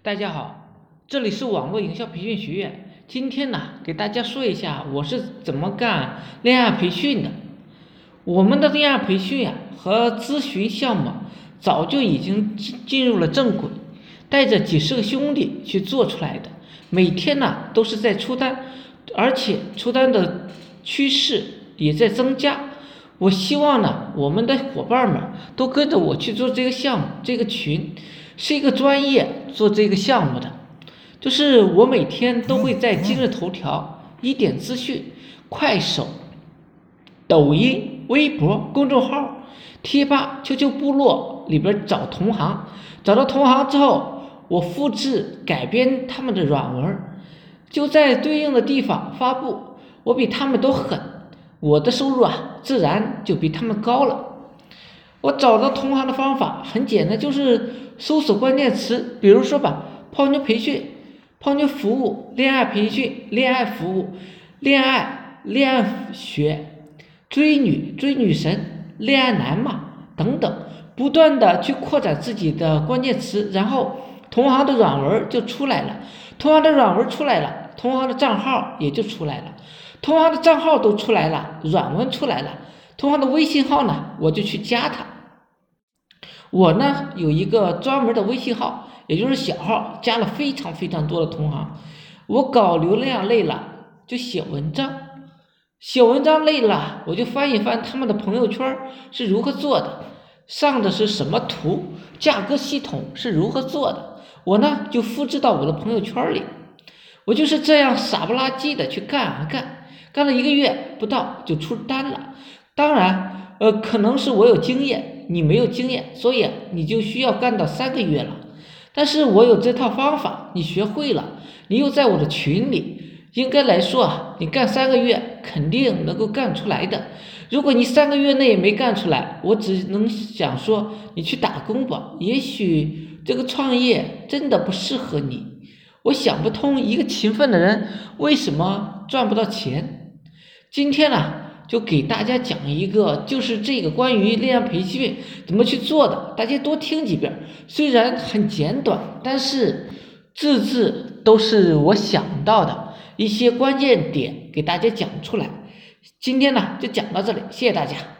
大家好，这里是网络营销培训学院。今天呢，给大家说一下我是怎么干恋爱培训的。我们的恋爱培训呀和咨询项目早就已经进进入了正轨，带着几十个兄弟去做出来的，每天呢都是在出单，而且出单的趋势也在增加。我希望呢，我们的伙伴们都跟着我去做这个项目，这个群是一个专业做这个项目的，就是我每天都会在今日头条、一点资讯、快手、抖音、微博、公众号、贴吧、QQ 部落里边找同行，找到同行之后，我复制改编他们的软文，就在对应的地方发布，我比他们都狠。我的收入啊，自然就比他们高了。我找到同行的方法很简单，就是搜索关键词，比如说吧，泡妞培训、泡妞服务、恋爱培训、恋爱服务、恋爱恋爱学、追女追女神、恋爱男嘛等等，不断的去扩展自己的关键词，然后同行的软文就出来了，同行的软文出来了，同行的账号也就出来了。同行的账号都出来了，软文出来了，同行的微信号呢，我就去加他。我呢有一个专门的微信号，也就是小号，加了非常非常多的同行。我搞流量累了就写文章，写文章累了我就翻一翻他们的朋友圈是如何做的，上的是什么图，价格系统是如何做的，我呢就复制到我的朋友圈里。我就是这样傻不拉几的去干啊干。干了一个月不到就出单了，当然，呃，可能是我有经验，你没有经验，所以你就需要干到三个月了。但是我有这套方法，你学会了，你又在我的群里，应该来说啊，你干三个月肯定能够干出来的。如果你三个月内没干出来，我只能想说你去打工吧，也许这个创业真的不适合你。我想不通一个勤奋的人为什么赚不到钱。今天呢，就给大家讲一个，就是这个关于恋爱培训怎么去做的，大家多听几遍。虽然很简短，但是字字都是我想到的一些关键点，给大家讲出来。今天呢，就讲到这里，谢谢大家。